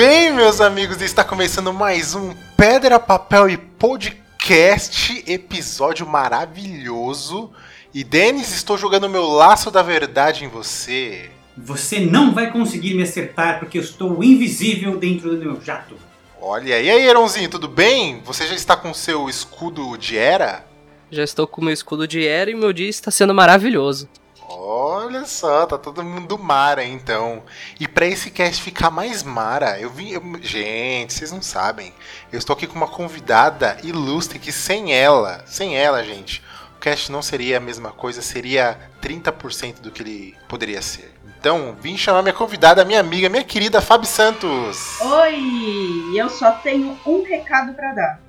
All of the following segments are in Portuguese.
bem, meus amigos? Está começando mais um Pedra, Papel e Podcast, episódio maravilhoso. E Denis, estou jogando meu laço da verdade em você. Você não vai conseguir me acertar porque eu estou invisível dentro do meu jato. Olha, e aí, Eronzinho, tudo bem? Você já está com seu escudo de era? Já estou com meu escudo de era e meu dia está sendo maravilhoso. Olha só, tá todo mundo mara então. E para esse cast ficar mais mara, eu vim. eu- gente, vocês não sabem. Eu estou aqui com uma convidada ilustre que sem ela, sem ela, gente, o cast não seria a mesma coisa, seria 30% do que ele poderia ser. Então, vim chamar minha convidada, minha amiga, minha querida Fabi Santos. Oi! Eu só tenho um recado pra dar.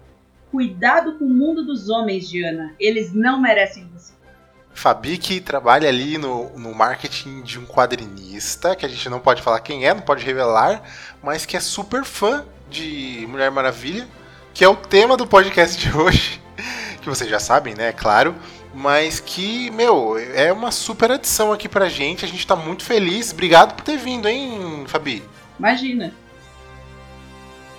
Cuidado com o mundo dos homens, Diana. Eles não merecem você. Fabi que trabalha ali no, no marketing de um quadrinista, que a gente não pode falar quem é, não pode revelar, mas que é super fã de Mulher Maravilha, que é o tema do podcast de hoje, que vocês já sabem, né, é claro, mas que, meu, é uma super adição aqui pra gente, a gente tá muito feliz, obrigado por ter vindo, hein, Fabi? Imagina.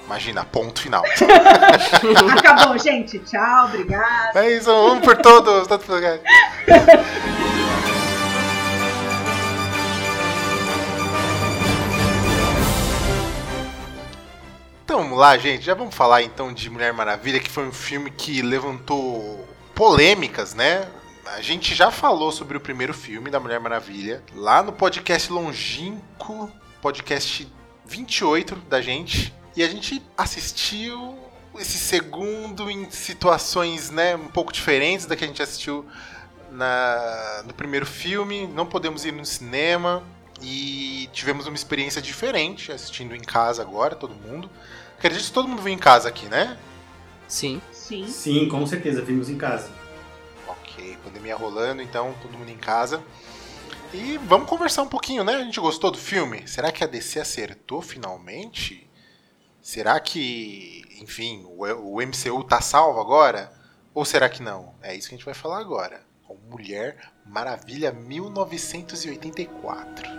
Imagina, ponto final. Acabou, gente. Tchau, obrigada. É isso, um por todos. Então vamos lá, gente. Já vamos falar então de Mulher Maravilha, que foi um filme que levantou polêmicas, né? A gente já falou sobre o primeiro filme da Mulher Maravilha lá no podcast longínquo, podcast 28 da gente. E a gente assistiu esse segundo em situações, né, um pouco diferentes da que a gente assistiu na, no primeiro filme. Não podemos ir no cinema e tivemos uma experiência diferente assistindo em casa agora, todo mundo. Acredito que todo mundo veio em casa aqui, né? Sim. Sim. Sim, com certeza, vimos em casa. Ok, pandemia rolando, então todo mundo em casa. E vamos conversar um pouquinho, né? A gente gostou do filme? Será que a DC acertou finalmente? Será que, enfim, o MCU tá salvo agora? Ou será que não? É isso que a gente vai falar agora. Com Mulher Maravilha 1984.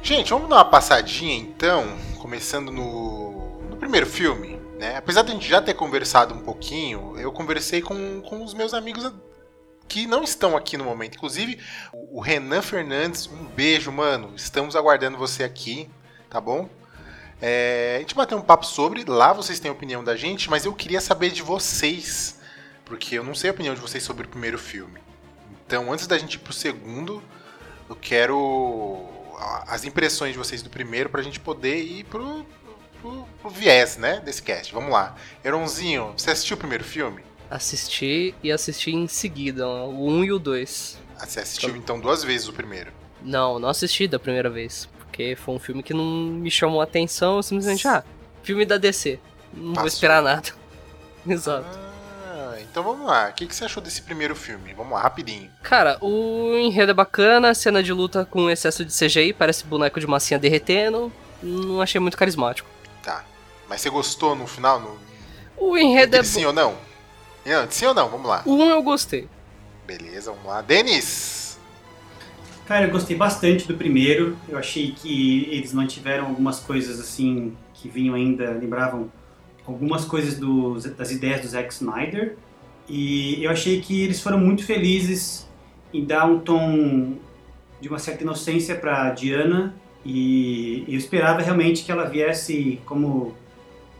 Gente, vamos dar uma passadinha então, começando no, no primeiro filme, né? Apesar de a gente já ter conversado um pouquinho, eu conversei com, com os meus amigos que não estão aqui no momento. Inclusive, o Renan Fernandes, um beijo, mano. Estamos aguardando você aqui, tá bom? É, a gente bateu um papo sobre, lá vocês têm a opinião da gente, mas eu queria saber de vocês, porque eu não sei a opinião de vocês sobre o primeiro filme. Então, antes da gente ir pro segundo, eu quero as impressões de vocês do primeiro pra gente poder ir pro, pro, pro viés, né, desse cast. Vamos lá. Eronzinho, você assistiu o primeiro filme? Assisti e assisti em seguida, o 1 e o 2. Ah, Você assistiu então duas vezes o primeiro. Não, não assisti da primeira vez. Porque foi um filme que não me chamou a atenção, eu simplesmente, ah, filme da DC. Não vou Passou. esperar nada. Exato. Ah, então vamos lá. O que, que você achou desse primeiro filme? Vamos lá, rapidinho. Cara, o enredo é bacana, cena de luta com excesso de CGI, parece boneco de massinha derretendo. Não achei muito carismático. Tá. Mas você gostou no final? No... O enredo é sim ou não? Não, Sim ou não? Vamos lá. O 1 eu gostei. Beleza, vamos lá. Denis! Cara, eu gostei bastante do primeiro. Eu achei que eles mantiveram algumas coisas assim que vinham ainda, lembravam algumas coisas do, das ideias do Zack Snyder. E eu achei que eles foram muito felizes em dar um tom de uma certa inocência para Diana. E eu esperava realmente que ela viesse como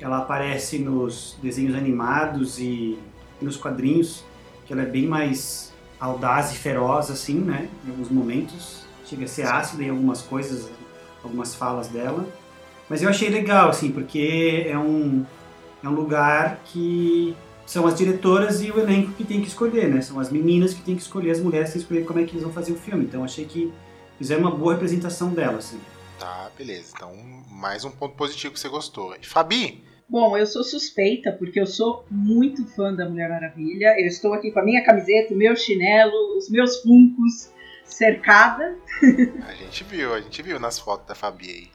ela aparece nos desenhos animados e nos quadrinhos, que ela é bem mais audaz e feroz, assim, né? Em alguns momentos. Chega a ser ácida em algumas coisas, algumas falas dela. Mas eu achei legal, assim, porque é um, é um lugar que são as diretoras e o elenco que tem que escolher, né? São as meninas que tem que escolher, as mulheres que escolher como é que eles vão fazer o filme. Então achei que fizeram uma boa representação dela, assim. Tá, beleza. Então, mais um ponto positivo que você gostou. E Fabi, Bom, eu sou suspeita porque eu sou muito fã da Mulher Maravilha. Eu estou aqui com a minha camiseta, o meu chinelo, os meus funcos, cercada. a gente viu, a gente viu nas fotos da Fabi aí.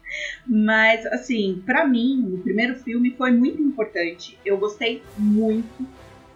Mas, assim, pra mim, o primeiro filme foi muito importante. Eu gostei muito,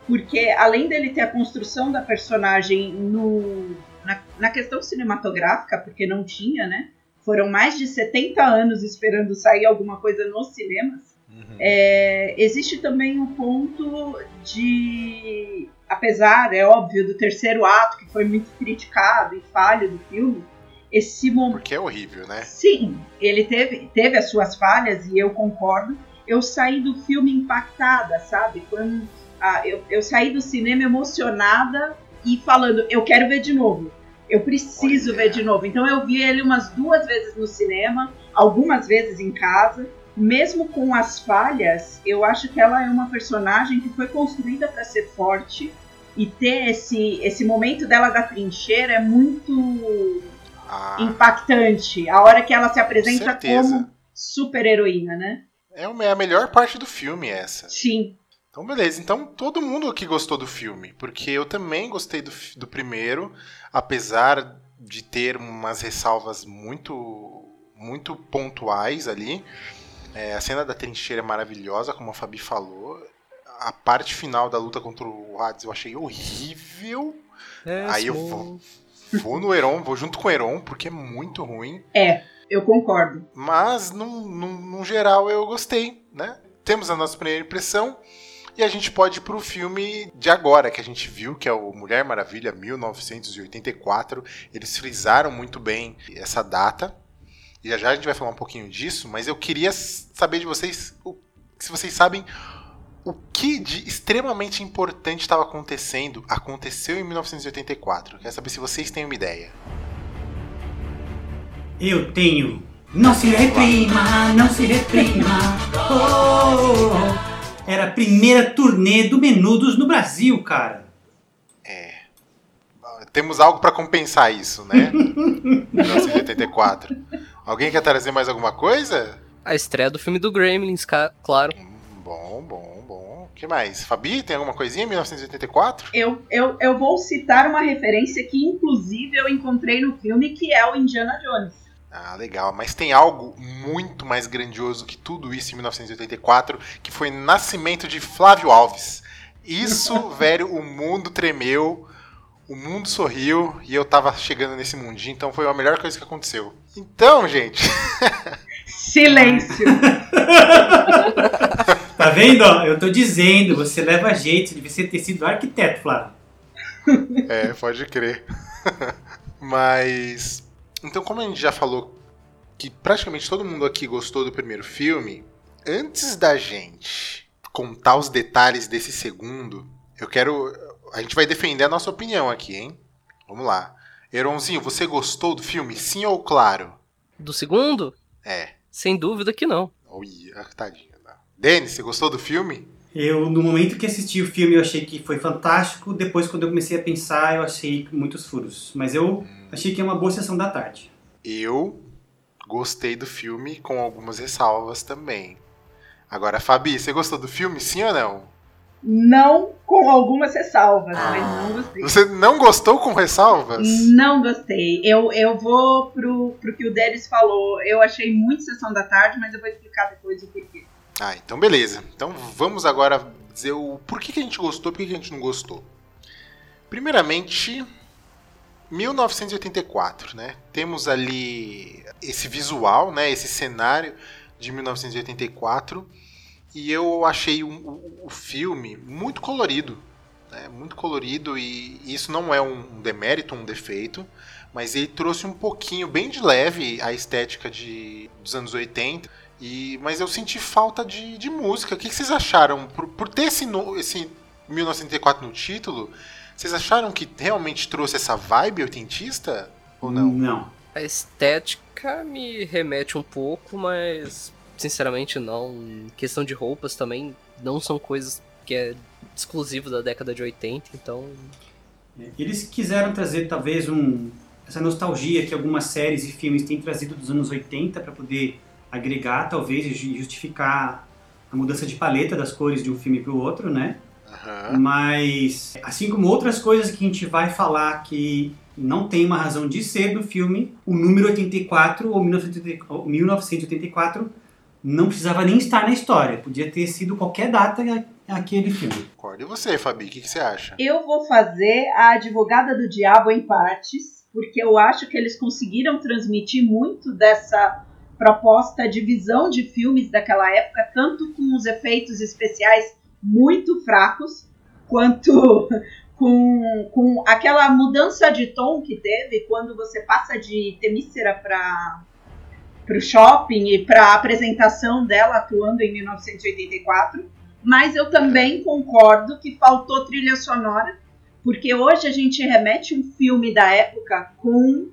porque além dele ter a construção da personagem no na, na questão cinematográfica, porque não tinha, né? Foram mais de 70 anos esperando sair alguma coisa nos cinemas. Uhum. É, existe também um ponto de. Apesar, é óbvio, do terceiro ato, que foi muito criticado e falho do filme, esse momento. Porque é horrível, né? Sim, ele teve, teve as suas falhas e eu concordo. Eu saí do filme impactada, sabe? Quando, ah, eu, eu saí do cinema emocionada e falando, eu quero ver de novo. Eu preciso Olha. ver de novo. Então eu vi ele umas duas vezes no cinema, algumas vezes em casa. Mesmo com as falhas, eu acho que ela é uma personagem que foi construída para ser forte e ter esse, esse momento dela da trincheira é muito Ah, impactante. A hora que ela se apresenta certeza. como super heroína, né? é uma- é a melhor parte do filme essa. Sim. Então, beleza. Então, todo mundo aqui gostou do filme. Porque eu também gostei do, do primeiro, apesar de ter umas ressalvas muito, muito pontuais ali. É, a cena da trincheira é maravilhosa, como a Fabi falou. A parte final da luta contra o Hades eu achei horrível. É, Aí eu vou, vou no Heron, vou junto com o Heron, porque é muito ruim. É, eu concordo. Mas, no, no, no geral, eu gostei, né? Temos a nossa primeira impressão. E a gente pode ir pro filme de agora, que a gente viu, que é o Mulher Maravilha 1984. Eles frisaram muito bem essa data. E já já a gente vai falar um pouquinho disso, mas eu queria saber de vocês o- se vocês sabem o que de extremamente importante estava acontecendo, aconteceu em 1984. Quero saber se vocês têm uma ideia. Eu tenho. Não se reprima, não se reprima. Oh. Era a primeira turnê do Menudos no Brasil, cara. Temos algo para compensar isso, né? 1984. Alguém quer trazer mais alguma coisa? A estreia do filme do Gremlins, claro. Hum, Bom, bom, bom. O que mais? Fabi, tem alguma coisinha em 1984? Eu, eu, eu vou citar uma referência que, inclusive, eu encontrei no filme, que é o Indiana Jones. Ah, legal. Mas tem algo muito mais grandioso que tudo isso em 1984, que foi o nascimento de Flávio Alves. Isso, velho, o mundo tremeu, o mundo sorriu e eu tava chegando nesse mundinho, então foi a melhor coisa que aconteceu. Então, gente, Silêncio. Tá vendo? Eu tô dizendo, você leva jeito, você devia ter sido arquiteto, Flávio. É, pode crer. Mas. Então, como a gente já falou que praticamente todo mundo aqui gostou do primeiro filme, antes da gente contar os detalhes desse segundo, eu quero. A gente vai defender a nossa opinião aqui, hein? Vamos lá. Eronzinho, você gostou do filme? Sim ou claro? Do segundo? É. Sem dúvida que não. Olha, tadinha. Denis, você gostou do filme? Eu, no momento que assisti o filme, eu achei que foi fantástico. Depois, quando eu comecei a pensar, eu achei muitos furos. Mas eu achei que é uma boa sessão da tarde. Eu gostei do filme com algumas ressalvas também. Agora, Fabi, você gostou do filme, sim ou não? Não com algumas ressalvas, mas não gostei. Você não gostou com ressalvas? Não gostei. Eu, eu vou pro, pro que o Denis falou. Eu achei muito sessão da tarde, mas eu vou explicar depois o porquê. Ah, então beleza. Então vamos agora dizer o porquê que a gente gostou e por que a gente não gostou. Primeiramente, 1984, né? Temos ali esse visual, né? Esse cenário de 1984 e eu achei o, o- o filme muito colorido, né? Muito colorido e isso não é um demérito, um defeito, mas ele trouxe um pouquinho, bem de leve, a estética de, dos anos 80 e, mas eu senti falta de, de música. O que, que vocês acharam? Por, por ter esse, no- esse 1984 no título, vocês acharam que realmente trouxe essa vibe oitentista? Ou não? Não. A estética me remete um pouco, mas sinceramente não. Em questão de roupas também não são coisas que é exclusivo da década de 80, então Eles quiseram trazer talvez um, essa nostalgia que algumas séries e filmes têm trazido dos anos 80 para poder agregar talvez e ju- justificar a mudança de paleta das cores de um filme para o outro, né? Aham. Mas assim como outras coisas que a gente vai falar que não tem uma razão de ser do filme, o número 84 ou 1980 ou 1984 não precisava nem estar na história, podia ter sido qualquer data aquele filme. Concordo. E você, Fabi, o que, que você acha? Eu vou fazer a advogada do diabo em partes, porque eu acho que eles conseguiram transmitir muito dessa proposta de visão de filmes daquela época, tanto com os efeitos especiais muito fracos, quanto com, com aquela mudança de tom que teve quando você passa de Temícera para o shopping e para a apresentação dela atuando em 1984. Mas eu também concordo que faltou trilha sonora, porque hoje a gente remete um filme da época com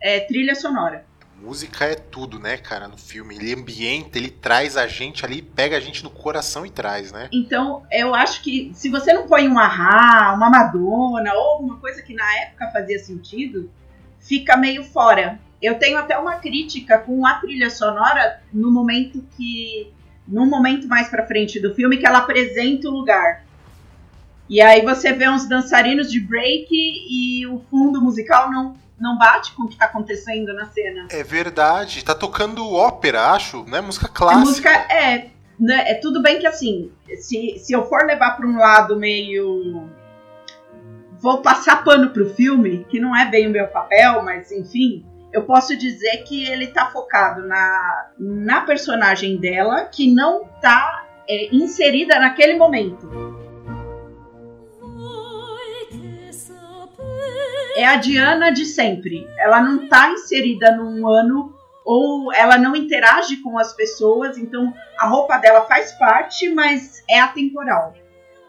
é, trilha sonora música é tudo, né, cara, no filme. Ele ambienta, ele traz a gente ali, pega a gente no coração e traz, né? Então, eu acho que se você não põe um Ahá, uma Madonna ou alguma coisa que na época fazia sentido, fica meio fora. Eu tenho até uma crítica com a trilha sonora no momento que no momento mais para frente do filme que ela apresenta o lugar. E aí você vê uns dançarinos de break e o fundo musical não não bate com o que tá acontecendo na cena. É verdade. Tá tocando ópera, acho, né? Música clássica. A música é. Né, é tudo bem que assim, se, se eu for levar para um lado meio. Vou passar pano pro filme, que não é bem o meu papel, mas enfim, eu posso dizer que ele tá focado na, na personagem dela, que não tá é, inserida naquele momento. é a Diana de sempre. Ela não está inserida num ano ou ela não interage com as pessoas, então a roupa dela faz parte, mas é atemporal.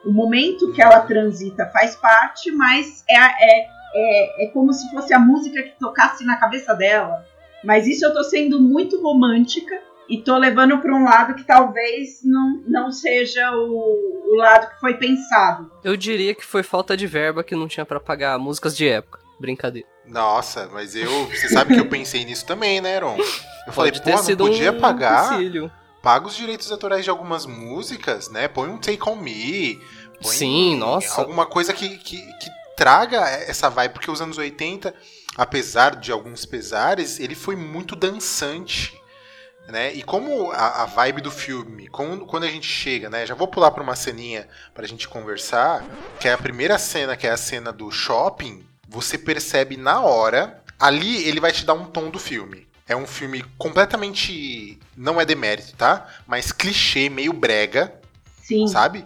O momento que ela transita faz parte, mas é, é, é, é como se fosse a música que tocasse na cabeça dela. Mas isso eu tô sendo muito romântica e tô levando para um lado que talvez não, não seja o, o lado que foi pensado. Eu diria que foi falta de verba que não tinha para pagar músicas de época. Brincadeira. Nossa, mas eu. Você sabe que eu pensei nisso também, né, Aaron? Eu falei, pô, não podia um pagar. Paga os direitos autorais de algumas músicas, né? Põe um Take On Me. Sim, nossa. Alguma coisa que, que, que traga essa vibe, porque os anos 80, apesar de alguns pesares, ele foi muito dançante. Né? E como a, a vibe do filme, como, quando a gente chega, né? Já vou pular para uma ceninha pra gente conversar, que é a primeira cena, que é a cena do shopping, você percebe na hora. Ali ele vai te dar um tom do filme. É um filme completamente. Não é demérito, tá? Mas clichê, meio brega. Sim. Sabe?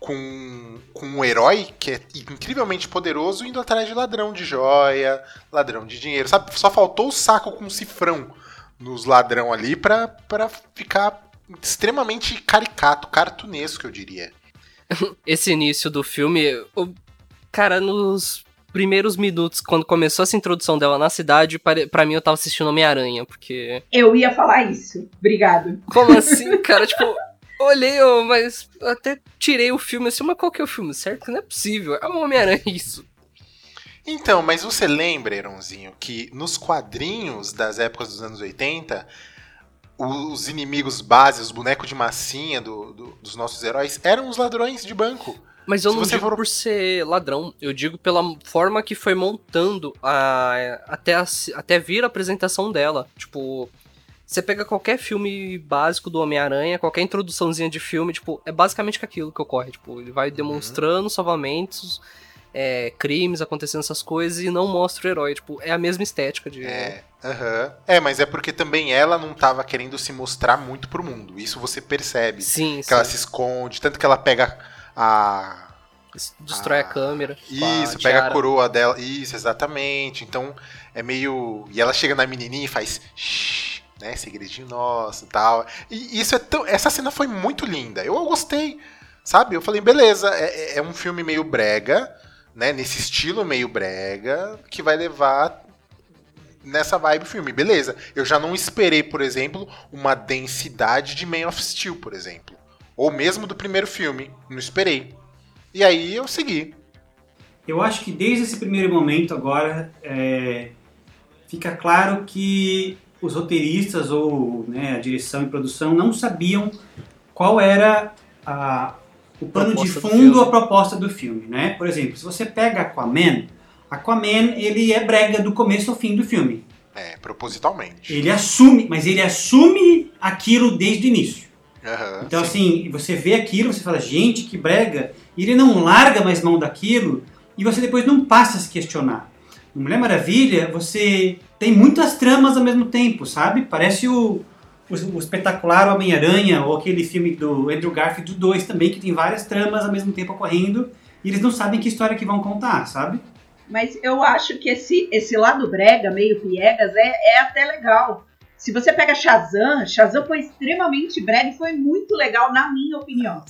Com, com um herói que é incrivelmente poderoso indo atrás de ladrão de joia, ladrão de dinheiro. Sabe? Só faltou o saco com cifrão nos ladrão ali pra, pra ficar extremamente caricato, cartunesco, eu diria. Esse início do filme, o cara, nos primeiros minutos, quando começou essa introdução dela na cidade, para mim eu tava assistindo Homem-Aranha, porque. Eu ia falar isso. Obrigado. Como assim, cara? tipo, olhei, oh, mas até tirei o filme assim, mas qual que é o filme? Certo? Não é possível. É o Homem-Aranha isso. Então, mas você lembra, Eronzinho, que nos quadrinhos das épocas dos anos 80, os inimigos base, os bonecos de massinha do, do, dos nossos heróis, eram os ladrões de banco. Mas eu Se não digo for... por ser ladrão, eu digo pela forma que foi montando a, até, a, até vir a apresentação dela. Tipo, você pega qualquer filme básico do Homem-Aranha, qualquer introduçãozinha de filme, tipo, é basicamente aquilo que ocorre. Tipo, ele vai demonstrando uhum. salvamentos, é, crimes acontecendo essas coisas e não mostra o herói. Tipo, é a mesma estética de. É, uhum. é, mas é porque também ela não tava querendo se mostrar muito pro mundo. Isso você percebe. Sim, que sim. ela se esconde, tanto que ela pega a. Destrói a, a câmera. Isso, a pega a coroa dela. Isso, exatamente. Então é meio. E ela chega na menininha e faz. Né? Segredinho nosso e tal. E isso é tão. Essa cena foi muito linda. Eu gostei. Sabe? Eu falei, beleza, é, é, é um filme meio brega, né? Nesse estilo meio brega, que vai levar nessa vibe filme. Beleza. Eu já não esperei, por exemplo, uma densidade de Man of Steel, por exemplo. Ou mesmo do primeiro filme. Não esperei. E aí eu segui. Eu acho que desde esse primeiro momento agora é, fica claro que os roteiristas ou né, a direção e produção não sabiam qual era a, o pano de fundo, a proposta do filme, né? Por exemplo, se você pega Aquaman, Aquaman ele é brega do começo ao fim do filme. É, propositalmente. Ele assume, mas ele assume aquilo desde o início. Aham, Então, sim. assim, você vê aquilo, você fala, gente, que brega. E ele não larga mais mão daquilo e você depois não passa a se questionar. No Mulher Maravilha, você tem muitas tramas ao mesmo tempo, sabe? Parece o, o, o espetacular Homem-Aranha ou aquele filme do Andrew Garfield do 2 também, que tem várias tramas ao mesmo tempo ocorrendo e eles não sabem que história que vão contar, sabe? Mas eu acho que esse, esse lado brega, meio piegas, é, é até legal. Se você pega Shazam, Shazam foi extremamente brega e foi muito legal, na minha opinião.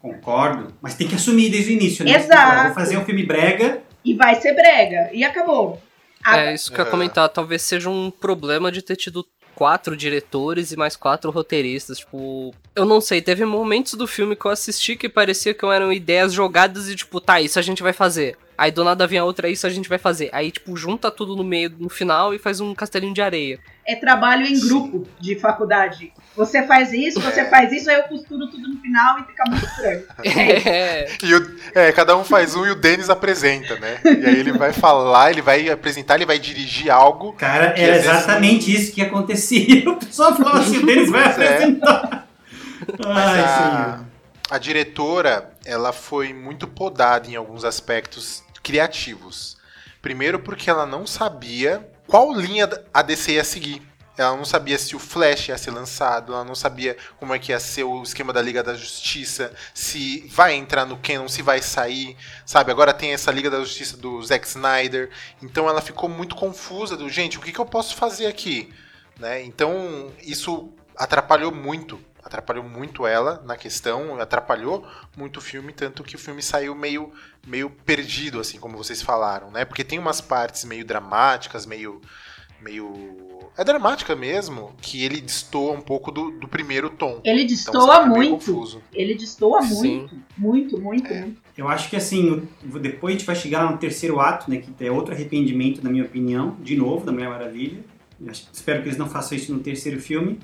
Concordo. Mas tem que assumir desde o início, né? Exato. Vou fazer um filme brega. E vai ser brega. E acabou. A- É isso que eu ia comentar. Talvez seja um problema de ter tido quatro diretores e mais quatro roteiristas. Tipo, eu não sei, teve momentos do filme que eu assisti que parecia que eram ideias jogadas e tipo, tá, isso a gente vai fazer. Aí do nada vinha outra, isso a gente vai fazer. Aí, tipo, junta tudo no meio, no final e faz um castelinho de areia. é trabalho em grupo de faculdade. Você faz isso, você faz isso, aí eu costuro tudo no final e fica muito estranho. É. E o- é, cada um faz um e o Denis apresenta, né? E aí ele vai falar, ele vai apresentar, ele vai dirigir algo. Cara, era às vezes exatamente isso que acontecia. O pessoal falava assim, o Denis vai é. apresentar. Mas Ai, a, senhor. A diretora, ela foi muito podada em alguns aspectos criativos. Primeiro porque ela não sabia qual linha a DC ia seguir. Ela não sabia se o Flash ia ser lançado, ela não sabia como é que ia ser o esquema da Liga da Justiça, se vai entrar no canon, se vai sair, sabe? Agora tem essa Liga da Justiça do Zack Snyder, então ela ficou muito confusa do, gente, o que, que eu posso fazer aqui? Né? Então isso atrapalhou muito, atrapalhou muito ela na questão, atrapalhou muito o filme, tanto que o filme saiu meio, meio perdido, assim como vocês falaram, né? Porque tem umas partes meio dramáticas, meio meio é dramática mesmo, que ele destoa um pouco do, do primeiro tom. Ele Então destoa meio muito. confuso. Ele destoa Sim. muito. Muito, muito, É. muito. Eu acho que assim, depois a gente vai chegar no terceiro ato, né? Que é outro arrependimento, na minha opinião, de novo, da Mulher Maravilha. Eu Espero que eles não façam isso no terceiro filme.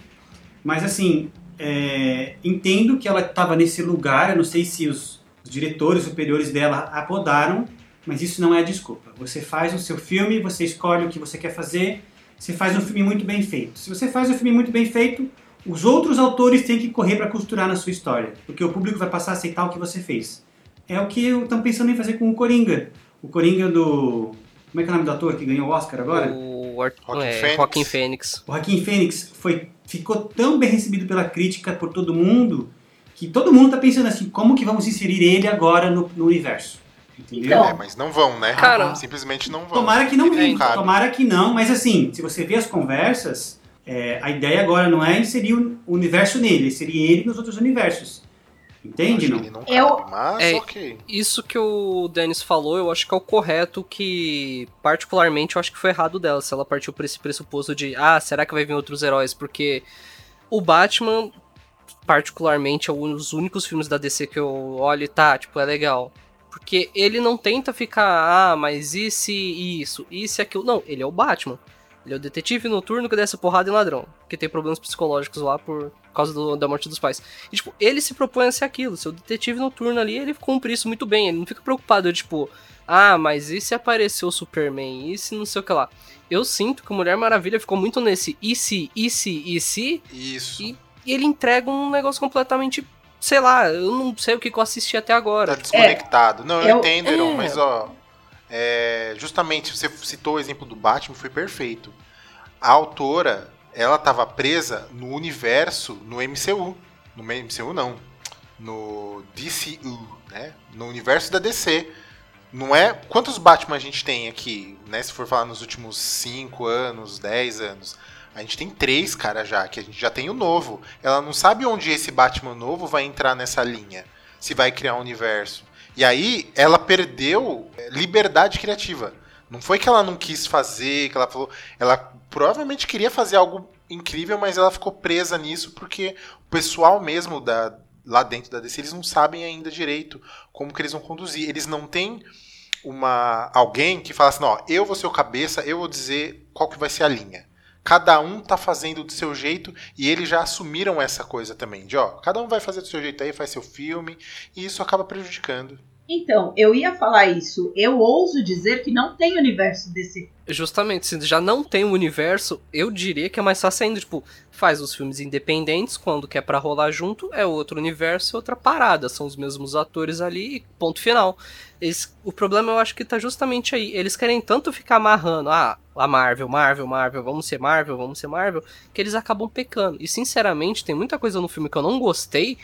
Mas assim, é, entendo que ela estava nesse lugar, eu não sei se os, os diretores superiores dela a podaram, mas isso não é desculpa. Você faz o seu filme, você escolhe o que você quer fazer, você faz um filme muito bem feito. Se você faz um filme muito bem feito, os outros autores têm que correr para costurar na sua história, porque o público vai passar a aceitar o que você fez. É o que estão pensando em fazer com o Coringa. O Coringa do. Como é que é o nome do ator que ganhou o Oscar agora? O Ar... Joaquin é, Phoenix. Joaquin Fênix. O Joaquim Fênix foi, ficou tão bem recebido pela crítica por todo mundo que todo mundo está pensando assim, como que vamos inserir ele agora no, no universo? Entendeu? Então, É, mas não vão, né? Cara- Simplesmente não vão. Tomara que não cabe. tomara que não, mas assim, se você vê as conversas, é, a ideia agora não é inserir o universo nele, é inserir ele nos outros universos. Entende, não? não Eu- cabe, mas É, ok. Isso que o Dennis falou, eu acho que é o correto, que particularmente eu acho que foi errado dela, se ela partiu por esse pressuposto de, ah, será que vai vir outros heróis? Porque o Batman, particularmente, é um dos únicos filmes da DC que eu olho e tá, tipo, é legal. Porque ele não tenta ficar, ah, mas e se isso, e se aquilo. Não, ele é o Batman. Ele é o detetive noturno que desce porrada em ladrão. Que tem problemas psicológicos lá por causa do- da morte dos pais. E, tipo, ele se propõe a ser aquilo. Seu detetive noturno ali, ele cumpre isso muito bem. Ele não fica preocupado, tipo, ah, mas e se apareceu o Superman? E se não sei o que lá? Eu sinto que o Mulher Maravilha ficou muito nesse e se, e se, e se, Isso. E- e ele entrega um negócio completamente. Sei lá, eu não sei o que eu assisti até agora. Tá desconectado. Não, eu, eu- entendo, Heron, é. mas ó. é, justamente, você citou o exemplo do Batman, foi perfeito. A autora, ela tava presa no universo, no MCU. No MCU não. No DCU, né? No universo da DC. Não é. Quantos Batman a gente tem aqui, né? Se for falar nos últimos 5 anos, 10 anos. A gente tem três, cara, já, que a gente já tem o novo. Ela não sabe onde esse Batman novo vai entrar nessa linha. Se vai criar um universo. E aí, ela perdeu é, liberdade criativa. Não foi que ela não quis fazer, que ela falou. Ela provavelmente queria fazer algo incrível, mas ela ficou presa nisso porque o pessoal mesmo da, lá dentro da DC, eles não sabem ainda direito como que eles vão conduzir. Eles não têm uma alguém que fala assim, ó, eu vou ser o cabeça, eu vou dizer qual que vai ser a linha. Cada um tá fazendo do seu jeito e eles já assumiram essa coisa também, de ó, cada um vai fazer do seu jeito aí, faz seu filme, e isso acaba prejudicando. Então, eu ia falar isso. Eu ouso dizer que não tem universo DC. Justamente, se já não tem um universo, eu diria que é mais fácil ainda, tipo, faz os filmes independentes, quando quer para rolar junto, é outro universo, outra parada, são os mesmos atores ali, ponto final. O problema eu acho que tá justamente aí, eles querem tanto ficar amarrando, ah, a Marvel, Marvel, Marvel, vamos ser Marvel, vamos ser Marvel, que eles acabam pecando. E sinceramente, tem muita coisa no filme que eu não gostei,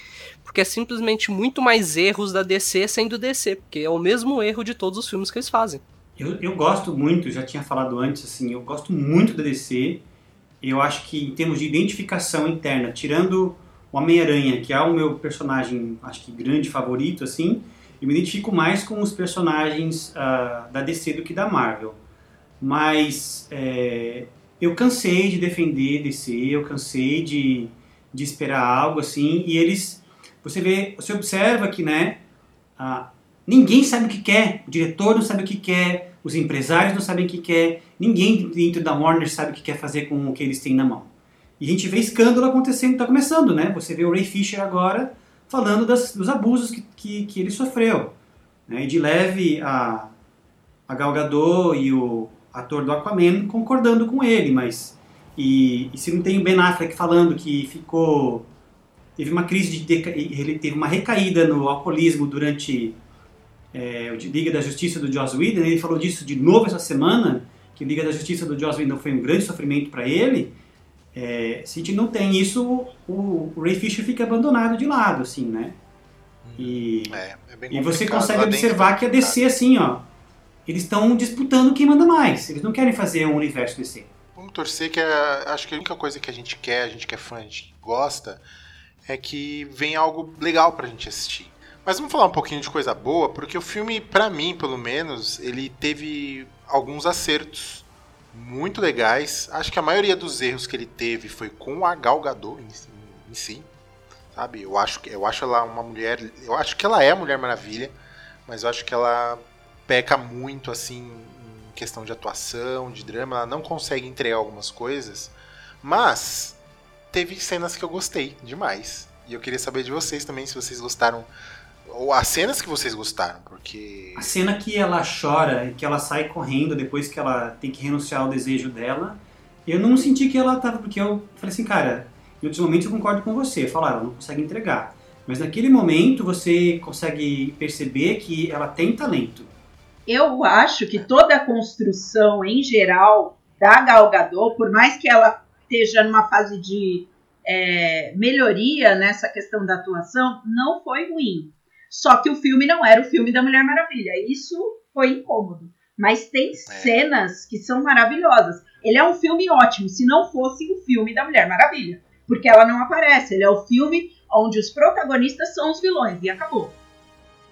porque é simplesmente muito mais erros da DC sendo DC, porque é o mesmo erro de todos os filmes que eles fazem. Eu, eu gosto muito, já tinha falado antes, assim, eu gosto muito da DC. Eu acho que em termos de identificação interna, tirando o Homem-Aranha, que é o meu personagem, acho que grande favorito, assim, eu me identifico mais com os personagens uh, da DC do que da Marvel. Mas é, eu cansei de defender DC, eu cansei de, de esperar algo assim, e eles, você vê, você observa que, né, Ninguém sabe o que quer, o diretor não sabe o que quer, os empresários não sabem o que quer, ninguém dentro da Warner sabe o que quer fazer com o que eles têm na mão. E a gente vê escândalo acontecendo, está começando, né? Você vê o Ray Fisher agora falando das, dos abusos que, que, que ele sofreu. Né? E de leve a, a Gal Gadot e o ator do Aquaman concordando com ele, mas... E, e se não tem o Ben Affleck falando que ficou... Teve uma crise de... Ele teve uma recaída no alcoolismo durante é, o Liga da Justiça do Joss Whedon, ele falou disso de novo essa semana, que o Liga da Justiça do Joss Whedon foi um grande sofrimento para ele. É, se a gente não tem isso, o, o, Ray Fisher fica abandonado de lado, assim, né? E, é, é e você consegue observar que a DC, assim, ó, eles estão disputando quem manda mais. Eles não querem fazer um universo DC. Vamos torcer que a, acho que a única coisa que a gente quer, a gente que é fã, a gente gosta, é que venha algo legal pra gente assistir. Mas vamos falar um pouquinho de coisa boa, porque o filme, para mim, pelo menos, ele teve alguns acertos muito legais. Acho que a maioria dos erros que ele teve foi com a Gal Gadot em, em si, sabe? Eu acho que eu acho ela uma mulher, eu acho que ela é a Mulher Maravilha, mas eu acho que ela peca muito assim em questão de atuação, de drama, ela não consegue entregar algumas coisas, mas teve cenas que eu gostei demais. E eu queria saber de vocês também se vocês gostaram ou as cenas que vocês gostaram, porque. A cena que ela chora e que ela sai correndo depois que ela tem que renunciar ao desejo dela, eu não senti que ela tava. Porque eu falei assim, cara, em outros momentos eu concordo com você. Falar, ela não consegue entregar. Mas naquele momento você consegue perceber que ela tem talento. Eu acho que toda a construção em geral da Gal Gadot, por mais que ela esteja numa fase de é, melhoria nessa questão da atuação, não foi ruim. Só que o filme não era o filme da Mulher Maravilha. Isso foi incômodo. Mas tem é. cenas que são maravilhosas. Ele é um filme ótimo, se não fosse o filme da Mulher Maravilha. Porque ela não aparece. Ele é o filme onde os protagonistas são os vilões. E acabou.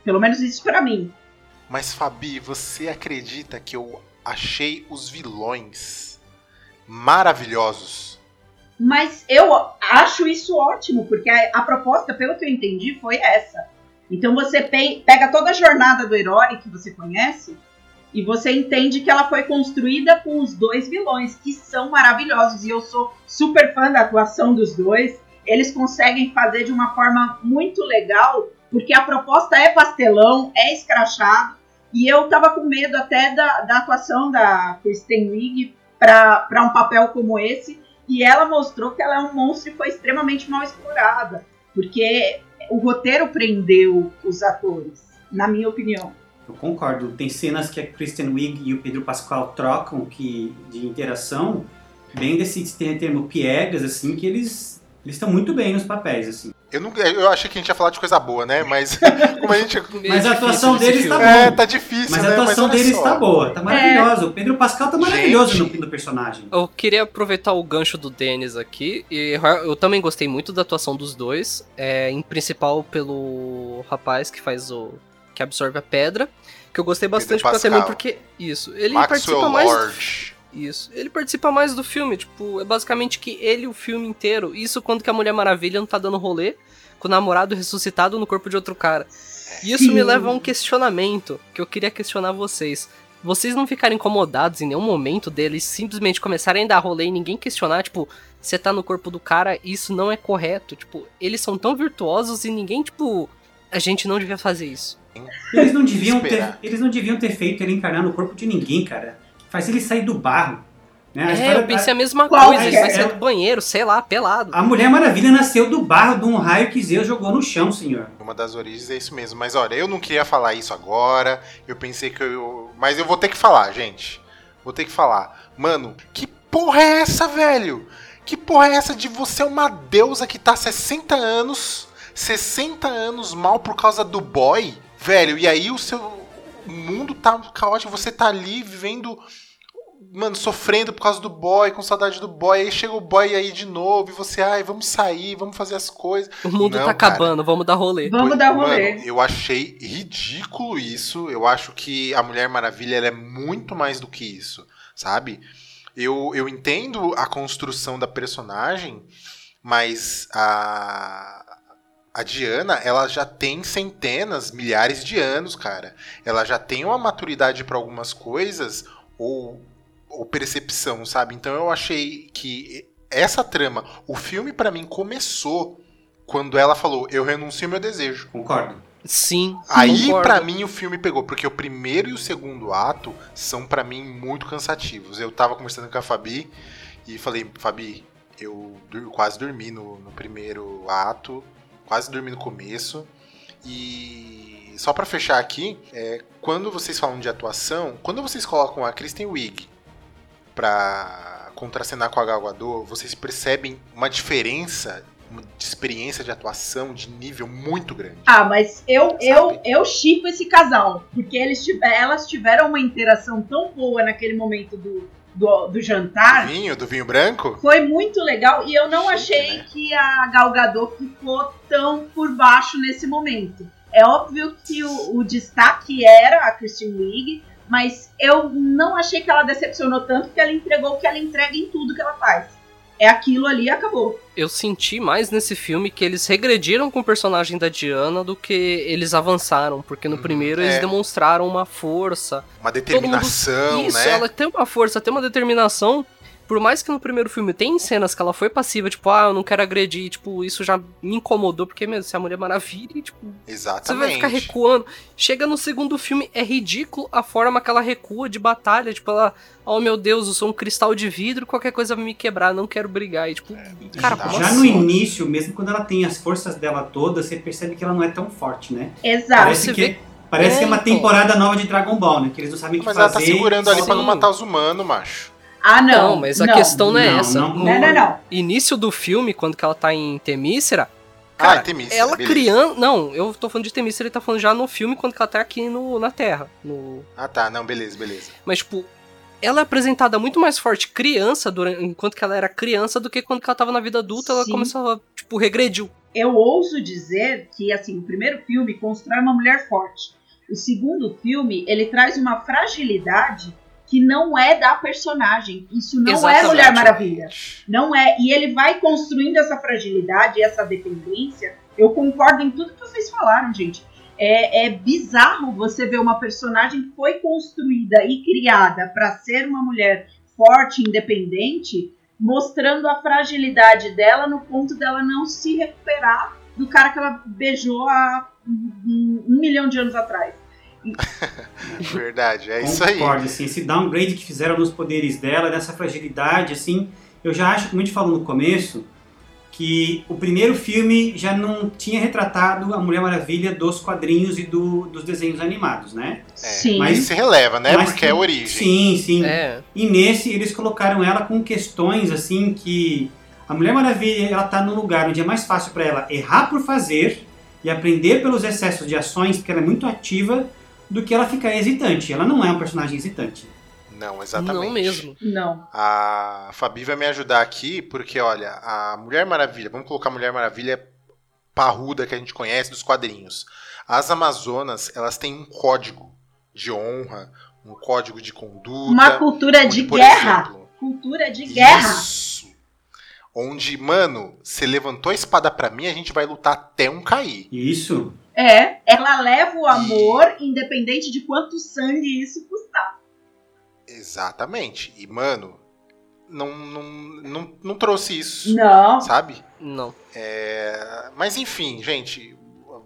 Pelo menos isso para mim. Mas, Fabi, você acredita que eu achei os vilões maravilhosos? Mas eu acho isso ótimo, porque a, a proposta, pelo que eu entendi, foi essa então você pega toda a jornada do herói que você conhece e você entende que ela foi construída com os dois vilões, que são maravilhosos. E eu sou super fã da atuação dos dois. Eles conseguem fazer de uma forma muito legal, porque a proposta é pastelão, é escrachado. E eu tava com medo até da, da atuação da Kristen Wiig para um papel como esse. E ela mostrou que ela é um monstro e foi extremamente mal explorada. Porque o roteiro prendeu os atores, na minha opinião. Eu concordo. Tem cenas que a Kristen Wiig e o Pedro Pascal trocam que, de interação, bem desse termo piegas, assim, que eles eles estão muito bem nos papéis, assim. Eu, não, eu achei que a gente ia falar de coisa boa, né? Mas como a gente. Mas a atuação deles tá boa. É, tá difícil. Mas né? a atuação Mas deles tá boa, tá maravilhosa. É. O Pedro Pascal tá maravilhoso no, no, personagem. Eu queria aproveitar o gancho do Denis aqui. E eu também gostei muito da atuação dos dois. É, em principal pelo rapaz que faz o. que absorve a pedra. Que eu gostei bastante também porque. Isso. Ele Maxwell participa mais. Lord. Isso. Ele participa mais do filme, tipo, é basicamente que ele o filme inteiro. Isso quando que a Mulher Maravilha não tá dando rolê com o namorado ressuscitado no corpo de outro cara. E isso Sim. me leva a um questionamento que eu queria questionar vocês. Vocês não ficarem incomodados em nenhum momento deles simplesmente começarem a dar rolê e ninguém questionar, tipo, você tá no corpo do cara, isso não é correto. Tipo, eles são tão virtuosos e ninguém, tipo, a gente não devia fazer isso. Eles não deviam ter, eles não deviam ter feito ele encarnar no corpo de ninguém, cara. Faz ele sair do barro. Né? A É, eu pensei a mesma Qual coisa, ele é? vai sair do banheiro, sei lá, pelado. A Mulher Maravilha nasceu do barro de um raio que Zeus jogou no chão, senhor. Uma das origens é isso mesmo. Mas olha, eu não queria falar isso agora. Eu pensei que eu. Mas eu vou ter que falar, gente. Vou ter que falar. Mano, que porra é essa, velho? Que porra é essa de você é uma deusa que tá 60 anos, 60 anos mal por causa do boy? Velho, e aí o seu o mundo tá caótico, você tá ali vivendo mano, sofrendo por causa do boy, com saudade do boy, aí chega o boy aí de novo e você, ai, vamos sair, vamos fazer as coisas. O mundo Não, tá cara. acabando, vamos dar rolê. Vamos Pois, dar rolê. Mano, eu achei ridículo isso. Eu acho que a Mulher Maravilha ela é muito mais do que isso, sabe? Eu, eu entendo a construção da personagem, mas a, a Diana, ela já tem centenas, milhares de anos, cara. Ela já tem uma maturidade para algumas coisas ou, ou percepção, sabe? Então eu achei que essa trama, o filme pra mim começou quando ela falou: "Eu renuncio ao meu desejo". Concordo. Sim. Aí pra mim o filme pegou, porque o primeiro e o segundo ato são pra mim muito cansativos. Eu tava conversando com a Fabi e falei: "Fabi, eu quase dormi no, no primeiro ato, quase dormi no começo". E só pra fechar aqui, é, quando vocês falam de atuação, quando vocês colocam a Kristen Wiig pra contracenar com a Gal Gadot, vocês percebem uma diferença de experiência de atuação de nível muito grande. Ah, mas eu, Sabe? eu, eu chipo esse casal. Porque eles tive- elas tiveram uma interação tão boa naquele momento do, do, do jantar. Do vinho, do vinho branco? Foi muito legal e eu não Chique, achei né? que a Gal Gadot ficou tão por baixo nesse momento. É óbvio que o, o destaque era a Kristen Wiig, mas eu não achei que ela decepcionou tanto que ela entregou o que ela entrega em tudo que ela faz. É aquilo ali e acabou. Eu senti mais nesse filme que eles regrediram com o personagem da Diana do que eles avançaram, porque no Uhum, primeiro é. eles demonstraram uma força. Uma determinação, Isso, né? ela tem uma força, tem uma determinação. Por mais que no primeiro filme tem cenas que ela foi passiva, tipo, ah, eu não quero agredir, tipo, isso já me incomodou, porque mesmo, se a Mulher Maravilha, e, tipo, você Exatamente. vai ficar recuando. Chega no segundo filme, é ridículo a forma que ela recua de batalha. Tipo, ela, oh meu Deus, eu sou um cristal de vidro, qualquer coisa vai me quebrar, não quero brigar. E, tipo, cara, tá. como Já assim? no início, mesmo quando ela tem as forças dela todas, você percebe que ela não é tão forte, né? Exato. Parece você que, vê- parece É, que é uma então. temporada nova de Dragon Ball, né? Que eles não sabem o que Mas fazer. ela tá segurando ali pra não Sim. matar os humanos, macho. Ah, não. Não, mas a questão não é Não, essa. não, No Não, não, não. início do filme, quando que ela tá em Temícera, ah, cara, Temícera, ela beleza. criando. Não, eu tô falando de Temícera, ele tá falando já no filme, quando que ela tá aqui no, na Terra. No... Ah, tá. Não, beleza, beleza. Mas, tipo, ela é apresentada muito mais forte criança, durante, enquanto que ela era criança, do que quando que ela tava na vida adulta, ela Sim. começou a, tipo, regrediu. Eu ouso dizer que, assim, o primeiro filme constrói uma mulher forte. O segundo filme, ele traz uma fragilidade que não é da personagem. Isso não é Exatamente. Mulher Maravilha. Não é. E ele vai construindo essa fragilidade, essa dependência. Eu concordo em tudo que vocês falaram, gente. É, é bizarro você ver uma personagem que foi construída e criada para ser uma mulher forte, independente, mostrando a fragilidade dela no ponto dela não se recuperar do cara que ela beijou há um milhão de anos atrás. Verdade, é isso aí. Concordo, assim, esse downgrade que fizeram nos poderes dela, dessa fragilidade, assim, eu já acho, como a gente falou no começo, que o primeiro filme já não tinha retratado a Mulher Maravilha dos quadrinhos e do- dos desenhos animados, né? Sim. mas- Isso se releva, né? Porque que- é origem. Sim, sim. É. E nesse eles colocaram ela com questões assim que a Mulher Maravilha ela tá num lugar onde é mais fácil para ela errar por fazer e aprender pelos excessos de ações, porque ela é muito ativa, do que ela ficar hesitante. Ela não é um personagem hesitante. Não, exatamente. Não mesmo. Não. A Fabi vai me ajudar aqui, porque, olha, a Mulher Maravilha, vamos colocar a Mulher Maravilha parruda que a gente conhece dos quadrinhos. As Amazonas, elas têm um código de honra, um código de conduta. Uma cultura onde, de guerra. exemplo, Cultura de guerra. Isso. Onde, mano, você levantou a espada pra mim, a gente vai lutar até um cair. Isso. É, ela leva o amor, independente de quanto sangue isso custar. Exatamente. E, mano, não, não, não, não trouxe isso, Não. sabe? Não. É, mas enfim, gente,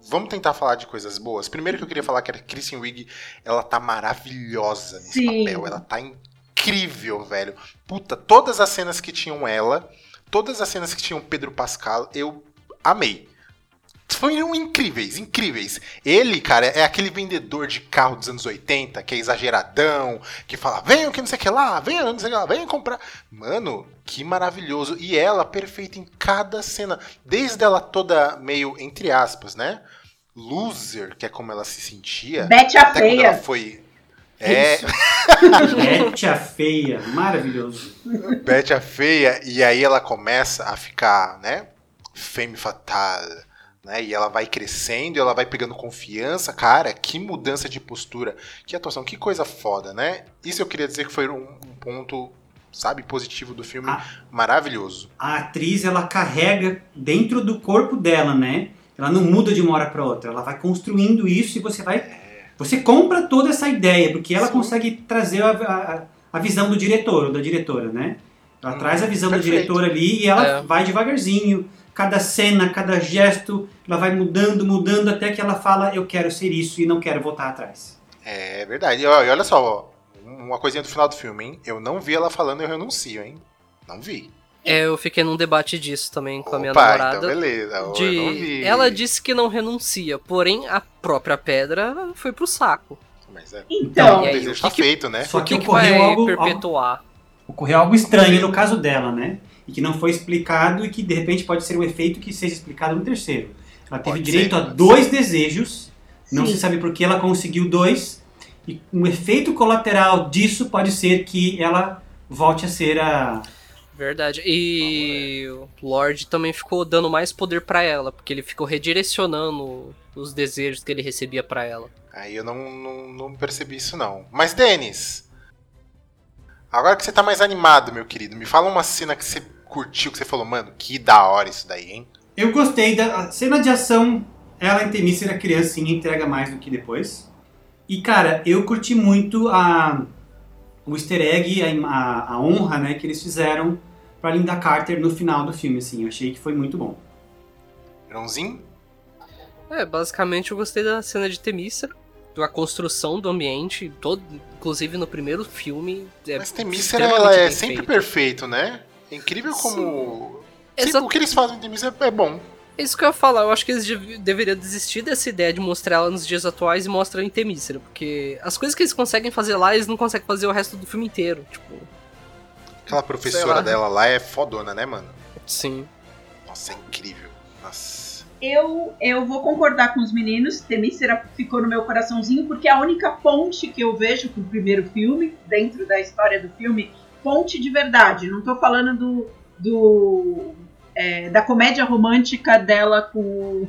vamos tentar falar de coisas boas. Primeiro que eu queria falar que a Kristen Wiig, ela tá maravilhosa nesse Sim. papel. Ela tá incrível, velho. Puta, todas as cenas que tinham ela, todas as cenas que tinham Pedro Pascal, eu amei. Foram incríveis, incríveis. Ele, cara, é aquele vendedor de carro dos anos 80, que é exageradão, que fala, venham que não sei o que lá, venham, não sei o que lá, venham comprar. Mano, que maravilhoso. E ela, perfeita em cada cena. Desde ela toda meio, entre aspas, né? Loser, que é como ela se sentia. Bete a Até quando ela feia. foi. É, Bete a feia, maravilhoso. Bete a feia, e aí ela começa a ficar, né? Femme fatale. Né? E ela vai crescendo, e ela vai pegando confiança. Cara, que mudança de postura. Que atuação, que coisa foda, né? Isso eu queria dizer que foi um, um ponto, sabe, positivo do filme. Ah. Maravilhoso. A atriz, ela carrega dentro do corpo dela, né? Ela não muda de uma hora para outra. Ela vai construindo isso e você vai. Você compra toda essa ideia, porque ela Sim. consegue trazer a, a, a visão do diretor ou da diretora, né? Ela Hum, traz a visão perfeito. do diretor ali e ela É. vai devagarzinho. Cada cena, cada gesto, ela vai mudando, mudando, até que ela fala: Eu quero ser isso e não quero voltar atrás. É verdade. E olha só, uma coisinha do final do filme, hein? Eu não vi ela falando eu renuncio, hein? Não vi. É, eu fiquei num debate disso também com a minha Opa, namorada. então beleza. Eu não de... vi. Ela disse que não renuncia, porém a própria pedra foi pro saco. Mas é, Então, E o desejo tá que que- feito, né? Só O que, que, que ocorreu algo, perpetuar? ocorreu algo estranho no caso dela, né? E que não foi explicado e que de repente pode ser um efeito que seja explicado no terceiro. Ela teve Pode direito ser, a dois desejos, não Sim. se sabe por que ela conseguiu dois, e um efeito colateral disso pode ser que ela volte a ser a. Verdade. E o Lorde também ficou dando mais poder pra ela, porque ele ficou redirecionando os desejos que ele recebia pra ela. Aí eu não, não, não percebi isso, não. Mas, Denis, agora que você tá mais animado, meu querido, me fala uma cena que você curtiu, que você falou, mano, que da hora isso daí, hein? Eu gostei da cena de ação. Ela em Temícera criança sim entrega mais do que depois. E cara, eu curti muito a o easter egg, a, a, a honra, né, que eles fizeram pra Linda Carter no final do filme, assim. Eu achei que foi muito bom. Irãozinho? É, basicamente eu gostei da cena de Temícera, da construção do ambiente, todo, inclusive no primeiro filme. É Mas Temícera, extremamente ela é sempre feito. perfeito, né? É incrível como... Sim, Exa- o que eles fazem em Temícera é bom. É isso que eu ia falar, eu acho que eles dev- deveriam desistir dessa ideia de mostrar ela nos dias atuais e mostrar em Temícera, porque as coisas que eles conseguem fazer lá, eles não conseguem fazer o resto do filme inteiro, tipo, Aquela professora lá. dela lá é fodona, né, mano? sim. Nossa, é incrível. Nossa. eu, eu vou concordar com os meninos. Temícera ficou no meu coraçãozinho, porque é a única ponte que eu vejo com o primeiro filme, dentro da história do filme, ponte de verdade. Não tô falando do. do é, da comédia romântica dela com.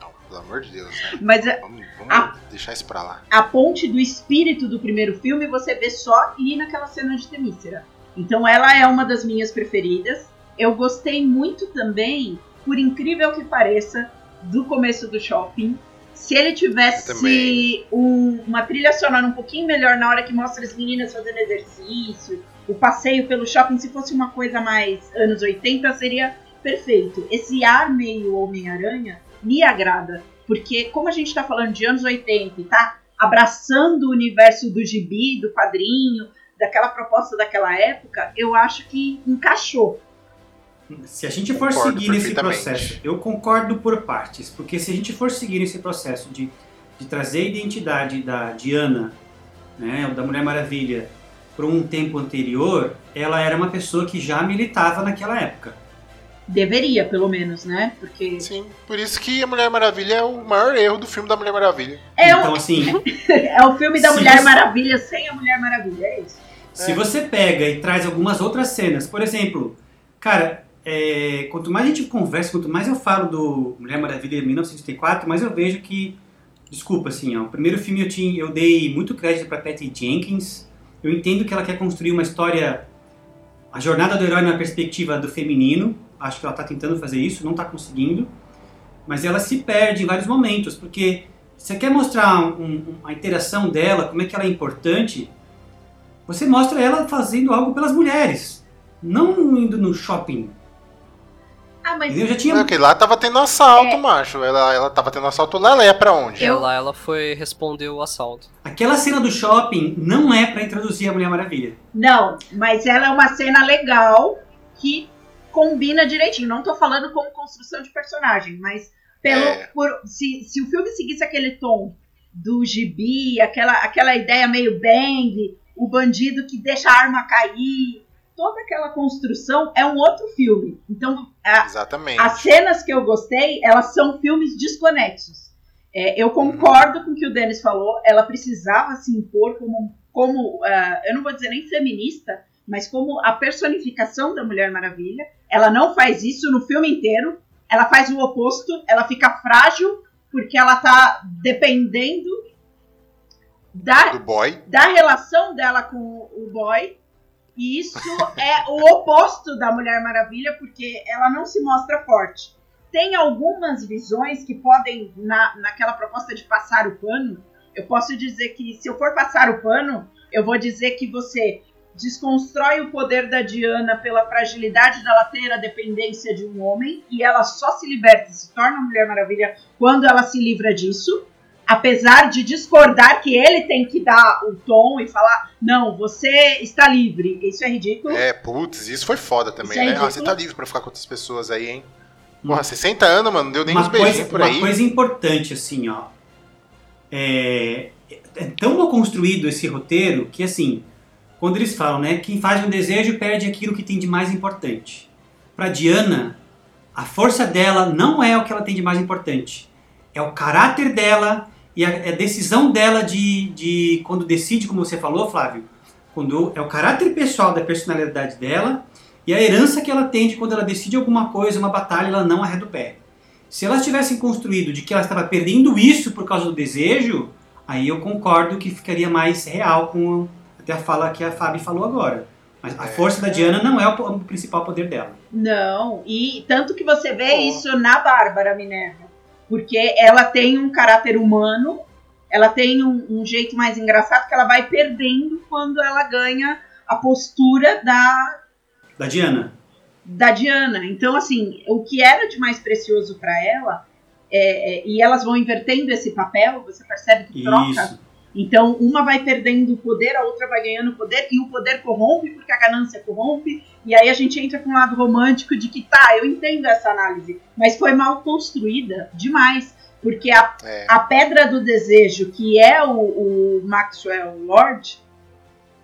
Não, pelo amor de Deus, né? Mas é- Vamos, vamos Ah. deixar isso pra lá. a ponte do espírito do primeiro filme você vê só ali naquela cena de Temícera. Então ela é uma das minhas preferidas. Eu gostei muito também, por incrível que pareça, do começo do shopping. Se ele tivesse um- uma trilha sonora um pouquinho melhor na hora que mostra as meninas fazendo exercício, o passeio pelo shopping, se fosse uma coisa mais anos 80, seria perfeito. Esse ar meio Homem-Aranha me agrada. Porque como a gente tá falando de anos 80 e tá abraçando o universo do gibi, do quadrinho, daquela proposta daquela época, eu acho que encaixou. Se a gente for Concordo seguir nesse processo, eu concordo por partes, porque se a gente for seguir esse processo de, de trazer a identidade da Diana, né, da Mulher Maravilha, para um tempo anterior, ela era uma pessoa que já militava naquela época. Deveria, pelo menos, né? Porque Sim, por isso que a Mulher Maravilha é o maior erro do filme da Mulher Maravilha. é, então, o, assim, é o filme da Mulher você- Maravilha sem a Mulher Maravilha, é isso. Se É. você pega e traz algumas outras cenas, por exemplo, cara, é, quanto mais a gente conversa, quanto mais eu falo do Mulher Maravilha de 1984, mais eu vejo que, desculpa, assim, ó, o primeiro filme eu, tinha, eu dei muito crédito para Patty Jenkins, eu entendo que ela quer construir uma história, a jornada do herói na perspectiva do feminino, acho que ela está tentando fazer isso, não está conseguindo, mas ela se perde em vários momentos, porque você quer mostrar um- a interação dela, como é que ela é importante, você mostra ela fazendo algo pelas mulheres, não indo no shopping. Ah, mas Entendeu? Já tinha. Não, que lá tava tendo assalto, É. macho. Ela, ela tava tendo assalto lá, ela ia pra onde? Eu- Ela, ela foi responder o assalto. Aquela cena do shopping não é pra introduzir a Mulher Maravilha. Não, mas ela é uma cena legal que combina direitinho. Não tô falando como construção de personagem, mas pelo É. por, se, se o filme seguisse aquele tom do gibi, aquela, aquela ideia meio bang, o bandido que deixa a arma cair, toda aquela construção é um outro filme. Então, a- Exatamente. as cenas que eu gostei, elas são filmes desconexos. É, eu concordo com o que o Denis falou, ela precisava se impor como, como ah, eu não vou dizer nem feminista, mas como a personificação da Mulher Maravilha. Ela não faz isso no filme inteiro, ela faz o oposto, ela fica frágil porque ela tá dependendo da, da relação dela com o boy. E isso é o oposto da Mulher Maravilha, porque ela não se mostra forte. Tem algumas visões que podem, na, naquela proposta de passar o pano, eu posso dizer que se eu for passar o pano, eu vou dizer que você desconstrói o poder da Diana pela fragilidade dela ter a dependência de um homem e ela só se liberta, se torna Mulher Maravilha quando ela se livra disso apesar de discordar que ele tem que dar o tom e falar, não, você está livre. Isso é ridículo. É, putz, isso foi foda também, Isso é né? Ah, você tá livre pra ficar com outras pessoas aí, hein? Porra, 60 anos, mano, não deu nem uma uns beijinhos coisa, por uma aí. coisa importante, assim, ó. É, é tão mal construído esse roteiro que, assim, quando eles falam, né, quem faz um desejo perde aquilo que tem de mais importante. Pra Diana, a força dela não é o que ela tem de mais importante. É o caráter dela e a, a decisão dela de, de, quando decide, como você falou, Flávio, quando é o caráter pessoal da personalidade dela e a herança que ela tem de quando ela decide alguma coisa, uma batalha, ela não arreda o pé. Se elas tivessem construído de que ela estava perdendo isso por causa do desejo, aí eu concordo que ficaria mais real com até a fala que a Fabi falou agora. Mas a É. força da Diana não é o, principal poder dela. Não, e tanto que você vê Pô. isso na Bárbara Minerva. Porque ela tem um caráter humano, ela tem um, um jeito mais engraçado que ela vai perdendo quando ela ganha a postura da, Da Diana. da Diana. Então, assim, o que era de mais precioso para ela, é, é, e elas vão invertendo esse papel, você percebe que troca. Isso. Então, uma vai perdendo o poder, a outra vai ganhando poder, e o poder corrompe porque a ganância corrompe. E aí a gente entra com um lado romântico de que tá, eu entendo essa análise, mas foi mal construída demais. Porque a, É. a pedra do desejo, que é o, o Maxwell Lord,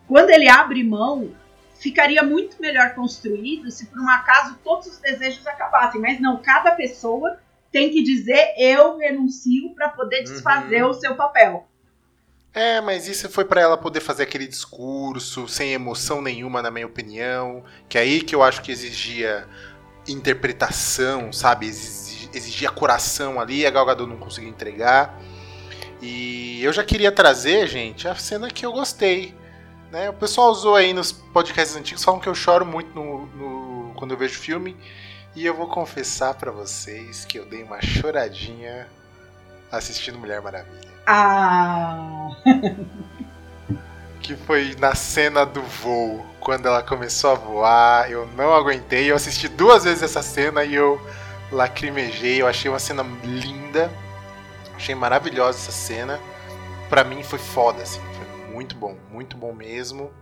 quando ele abre mão, ficaria muito melhor construído se por um acaso todos os desejos acabassem. Mas não, cada pessoa tem que dizer eu renuncio para poder desfazer Uhum. o seu papel. É, mas isso foi pra ela poder fazer aquele discurso sem emoção nenhuma, na minha opinião. Que é aí que eu acho que exigia interpretação, sabe? Exigi- Exigia coração ali, a Gal Gadot não conseguiu entregar. E eu já queria trazer, gente, a cena que eu gostei. Né? O pessoal usou aí nos podcasts antigos, falam que eu choro muito no, no- quando eu vejo filme. E eu vou confessar pra vocês que eu dei uma choradinha assistindo Mulher Maravilha. Ah, que foi na cena do voo, quando ela começou a voar, eu não aguentei, eu assisti duas vezes essa cena e eu lacrimejei, eu achei uma cena linda, achei maravilhosa essa cena, pra mim foi foda, assim, foi muito bom, muito bom mesmo.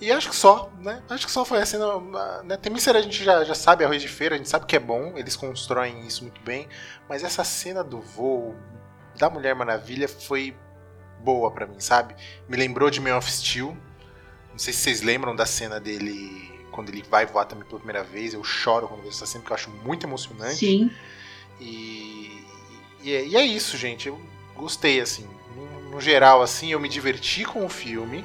E acho que só, né? Acho que só foi a cena. Né? Temícera a gente já, já sabe, arroz de feira, a gente sabe que é bom, eles constroem isso muito bem. Mas essa cena do voo da Mulher Maravilha foi boa pra mim, sabe? Me lembrou de Man of Steel. Não sei se vocês lembram da cena dele quando ele vai voar também pela primeira vez. Eu choro quando vejo essa cena, porque eu acho muito emocionante. sim. E, e, é, e é isso, gente. Eu gostei, assim. No, no geral, assim, eu me diverti com o filme,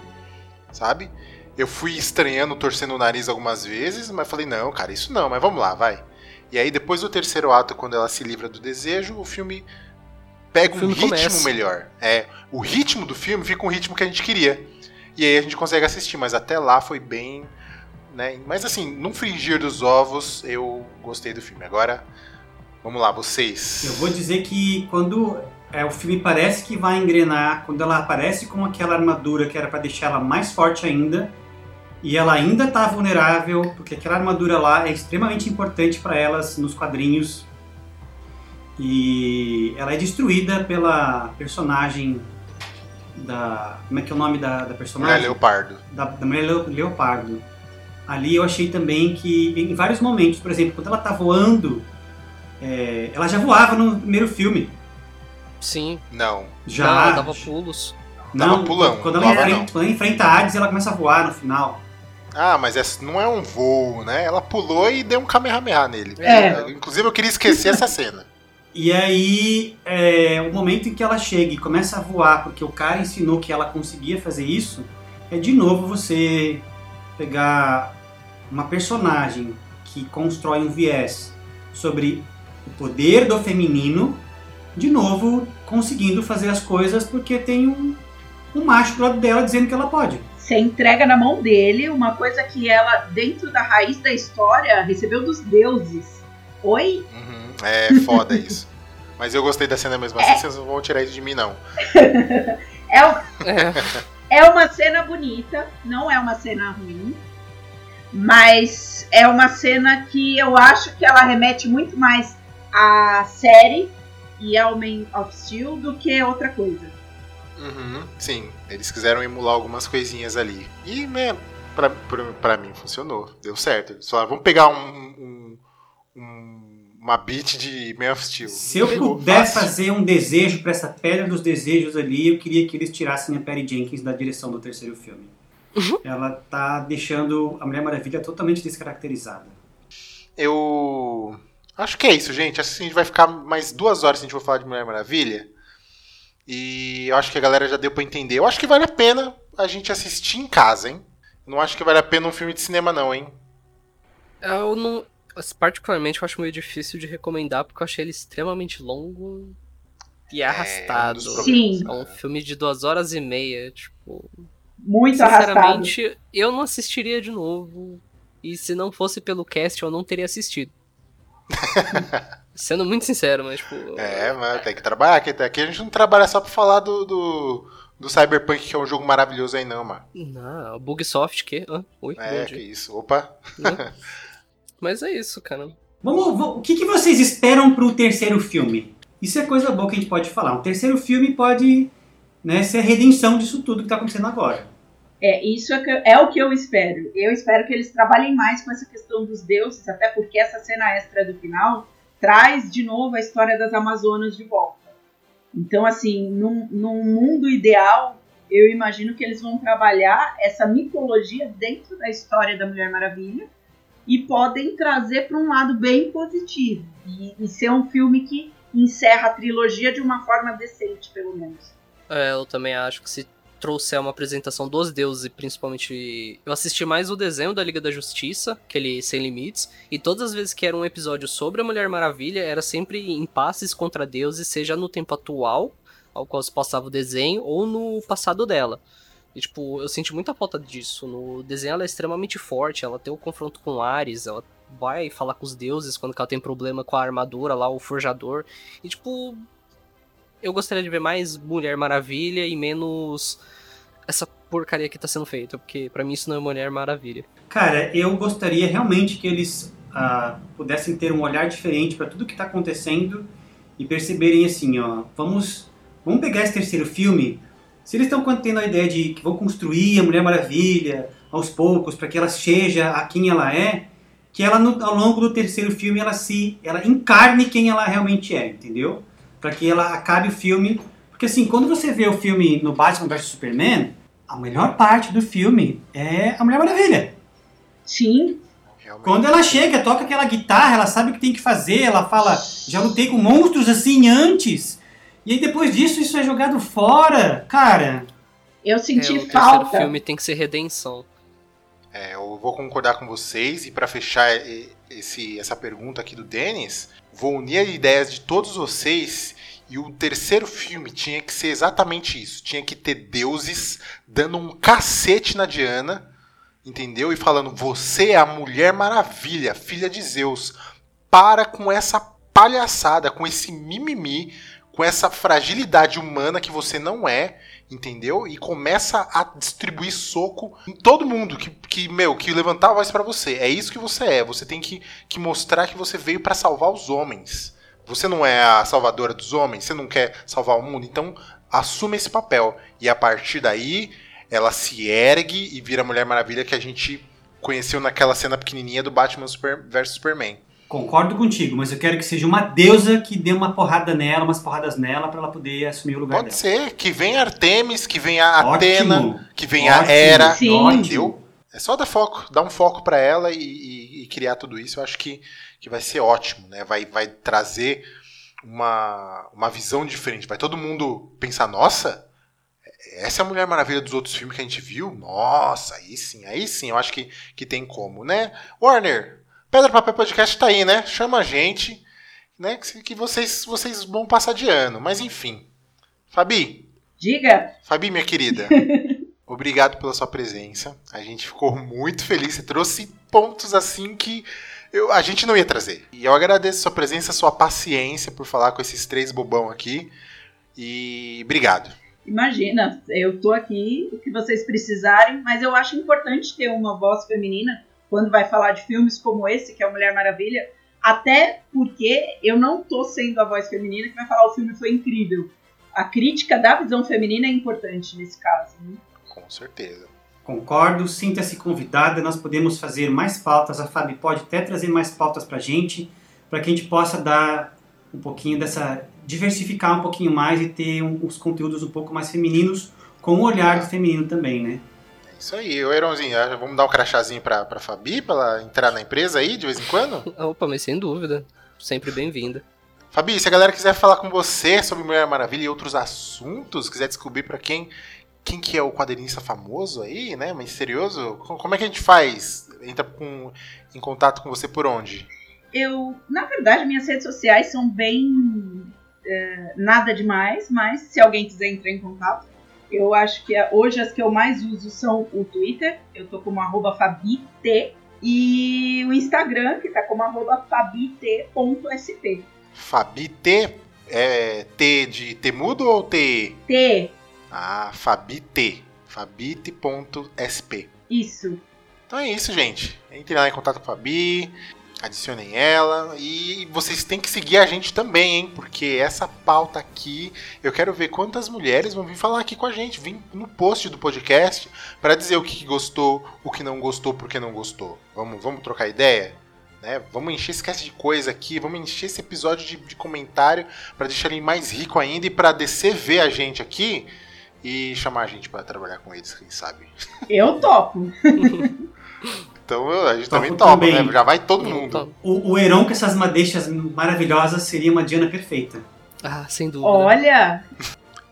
sabe? Eu fui estranhando, torcendo o nariz algumas vezes, mas falei, não, cara, isso não, mas vamos lá, vai. E aí, depois do terceiro ato, quando ela se livra do desejo, o filme pega O um ritmo começa. melhor. É, o ritmo do filme fica um ritmo que a gente queria. E aí a gente consegue assistir, mas até lá foi bem. Né? Mas assim, num fringir dos ovos, eu gostei do filme. Agora, vamos lá, vocês. Eu vou dizer que quando é, o filme parece que vai engrenar, quando ela aparece com aquela armadura que era pra deixar ela mais forte ainda, E ela ainda está vulnerável, porque aquela armadura lá é extremamente importante para elas nos quadrinhos. E ela é destruída pela personagem da. Como é que é o nome da, da personagem? Mulher Leopardo. Da, da Mulher Leo- Leopardo. Ali eu achei também que, em vários momentos, por exemplo, quando ela tá voando, é, ela já voava no primeiro filme. Sim. Não. Já. Não, ela dava pulos. Dava pulão, Quando ela, enfrenta, não. quando ela enfrenta a Hades, ela começa a voar no final. Ah, mas essa não é um voo, né? Ela pulou e deu um Kamehameha nele. É. Inclusive eu queria esquecer essa cena. E aí, é, o momento em que ela chega e começa a voar, porque o cara ensinou que ela conseguia fazer isso, é de novo você pegar uma personagem que constrói um viés sobre o poder do feminino, de novo conseguindo fazer as coisas porque tem um, um macho do lado dela dizendo que ela pode. Você entrega na mão dele uma coisa que ela, dentro da raiz da história, recebeu dos deuses. Oi? Uhum, É foda isso. Mas eu gostei da cena mesmo assim, vocês não vão tirar isso de mim, não. É, um- É. é uma cena bonita, não é uma cena ruim, mas é uma cena que eu acho que ela remete muito mais à série e ao Man of Steel do que outra coisa. Uhum, sim, eles quiseram emular algumas coisinhas ali. E, né, pra, pra, pra mim funcionou, deu certo. Eles falaram, vamos pegar um- um- uma beat de Man of Steel. Se eu puder fácil. fazer um desejo para essa pedra dos desejos ali, eu queria que eles tirassem a Perry Jenkins da direção do terceiro filme. Ela tá deixando a Mulher Maravilha totalmente descaracterizada. Eu acho que é isso, gente. Acho que a gente vai ficar mais duas horas se a gente for falar de Mulher Maravilha. E eu acho que a galera já deu pra entender. Eu acho que vale a pena a gente assistir em casa, hein? Não acho que vale a pena um filme de cinema, não, hein? Eu não. Particularmente, eu acho meio difícil de recomendar porque eu achei ele extremamente longo e arrastado. um dos Sim. É um filme de duas horas e meia. Tipo, Muito arrastado. sinceramente, eu não assistiria de novo. E se não fosse pelo cast, eu não teria assistido. Sendo muito sincero, mas tipo. É, mas tem que trabalhar. Aqui, aqui a gente não trabalha só pra falar do, do, do Cyberpunk, que é um jogo maravilhoso aí, não, mano. Não, Bugsoft, que? Hã? Oi, É, que isso. Opa. Mas é isso, cara. Vamos, o que, que vocês esperam pro terceiro filme? Isso é coisa boa que a gente pode falar. Um terceiro filme pode né, ser a redenção disso tudo que tá acontecendo agora. É, isso é, que- é o que eu espero. Eu espero que eles trabalhem mais com essa questão dos deuses, até porque essa cena extra do final traz de novo a história das Amazonas de volta. Então, assim, num, num mundo ideal, eu imagino que eles vão trabalhar essa mitologia dentro da história da Mulher Maravilha e podem trazer para um lado bem positivo e, e ser um filme que encerra a trilogia de uma forma decente, pelo menos. É, eu também acho que se trouxer uma apresentação dos deuses principalmente. Eu assisti mais o desenho da Liga da Justiça, aquele Sem Limites, e todas as vezes que era um episódio sobre a Mulher Maravilha, era sempre impasses contra deuses, seja no tempo atual, ao qual se passava o desenho, ou no passado dela. E, tipo, eu senti muita falta disso. No desenho ela é extremamente forte, ela tem o confronto com Ares, ela vai falar com os deuses quando ela tem problema com a armadura lá, o forjador. E, tipo, eu gostaria de ver mais Mulher Maravilha e menos essa porcaria que tá sendo feita, porque pra mim isso não é Mulher Maravilha. Cara, eu gostaria realmente que eles ah, pudessem ter um olhar diferente para tudo que está acontecendo e perceberem assim, ó, vamos, vamos pegar esse terceiro filme. Se eles estão tendo a ideia de que vão construir a Mulher Maravilha aos poucos para que ela seja a quem ela é, que ela no- ao longo do terceiro filme ela se, ela encarne quem ela realmente é, entendeu? Para que ela acabe o filme, porque assim, quando você vê o filme no Batman vs Superman, a melhor parte do filme é a Mulher Maravilha. Sim, Realmente. Quando ela chega, toca aquela guitarra, ela sabe o que tem que fazer, ela fala, já lutei com monstros assim antes. E aí depois disso isso é jogado fora. Cara, eu É, senti o terceiro falta. filme tem que ser redenção. É, eu vou concordar com vocês e pra fechar esse, essa pergunta aqui do Denis, vou unir as ideias de todos vocês e o terceiro filme tinha que ser exatamente isso. Tinha que ter deuses dando um cacete na Diana, entendeu? E falando: você é a Mulher Maravilha, filha de Zeus. Para com essa palhaçada, com esse mimimi, com essa fragilidade humana que você não é entendeu? E começa a distribuir soco em todo mundo que, que meu, que levantar a voz para você. É isso que você é. Você tem que, que mostrar que você veio para salvar os homens. Você não é a salvadora dos homens, você não quer salvar o mundo, então assume esse papel. E a partir daí, ela se ergue e vira a Mulher Maravilha que a gente conheceu naquela cena pequenininha do Batman vs Superman. Concordo contigo, mas eu quero que seja uma deusa que dê uma porrada nela, umas porradas nela, para ela poder assumir o lugar Pode dela. ser, que venha Artemis, que venha. Atena, que venha a Ótimo. Hera, Sim. entendeu? É só dar foco, dar um foco pra ela e, e- e criar tudo isso. Eu acho que, que vai ser ótimo, né? Vai, vai trazer uma, uma visão diferente. Vai todo mundo pensar, nossa, essa é a Mulher Maravilha dos outros filmes que a gente viu? Nossa, aí sim, aí sim, eu acho que, que tem como, né? Warner, Pedra Papel Podcast tá aí, né? Chama a gente, né? Que, vocês, vocês vão passar de ano. Mas enfim. Fabi, Diga. Fabi, minha querida, obrigado pela sua presença. A gente ficou muito feliz. Você trouxe pontos assim que eu- a gente não ia trazer. E eu agradeço a sua presença, a sua paciência por falar com esses três bobão aqui. E obrigado. Imagina, eu tô aqui, o que vocês precisarem, mas eu acho importante ter uma voz feminina quando vai falar de filmes como esse, que é o Mulher Maravilha, até porque eu não tô sendo a voz feminina que vai falar o filme foi incrível. A crítica da visão feminina é importante nesse caso. né? Com certeza. Concordo, sinta-se convidada, nós podemos fazer mais pautas, a Fabi pode até trazer mais pautas pra gente, para que a gente possa dar um pouquinho dessa, diversificar um pouquinho mais e ter um- uns conteúdos um pouco mais femininos, com o olhar do feminino também, né? Isso aí. Ô, Heronzinho, ah, vamos dar um crachazinho pra, pra Fabi, pra ela entrar na empresa aí de vez em quando? Opa, mas sem dúvida. Sempre bem-vinda. Fabi, se a galera quiser falar com você sobre Mulher Maravilha e outros assuntos, quiser descobrir pra quem quem que é o quadrinista famoso aí, né, misterioso, co- como é que a gente faz? Entra com- em contato com você por onde? Eu, na verdade, minhas redes sociais são bem é, nada demais, mas se alguém quiser entrar em contato, eu acho que hoje as que eu mais uso são o Twitter, eu tô como arroba fabit, e o Instagram, que tá como arroba fabit.sp. Fabi T, é T de Temudo ou T? T, Ah, Fabi T, fabit.sp. isso. Então é isso, gente. Entre lá em contato com a Fabi, adicionem ela e vocês têm que seguir a gente também, hein? Porque essa pauta aqui, eu quero ver quantas mulheres vão vir falar aqui com a gente, vir no post do podcast para dizer o que gostou, o que não gostou, por que não gostou. Vamos, vamos trocar ideia? Né? Vamos encher esse cast de coisa aqui, vamos encher esse episódio de, de comentário para deixar ele mais rico ainda e para descer ver a gente aqui e chamar a gente para trabalhar com eles, quem sabe. Eu topo. Então a gente Topo também topa, também. né? Já vai todo mundo. Então, O, o Heron com essas madeixas maravilhosas seria uma Diana perfeita. ah, sem dúvida. Olha,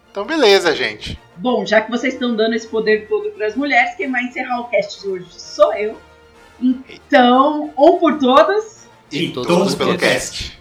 Então beleza, gente. bom, já que vocês estão dando esse poder todo para as mulheres, quem vai encerrar o cast de hoje sou eu. Então, um por todas. E, E todos, todos pelo pelo cast.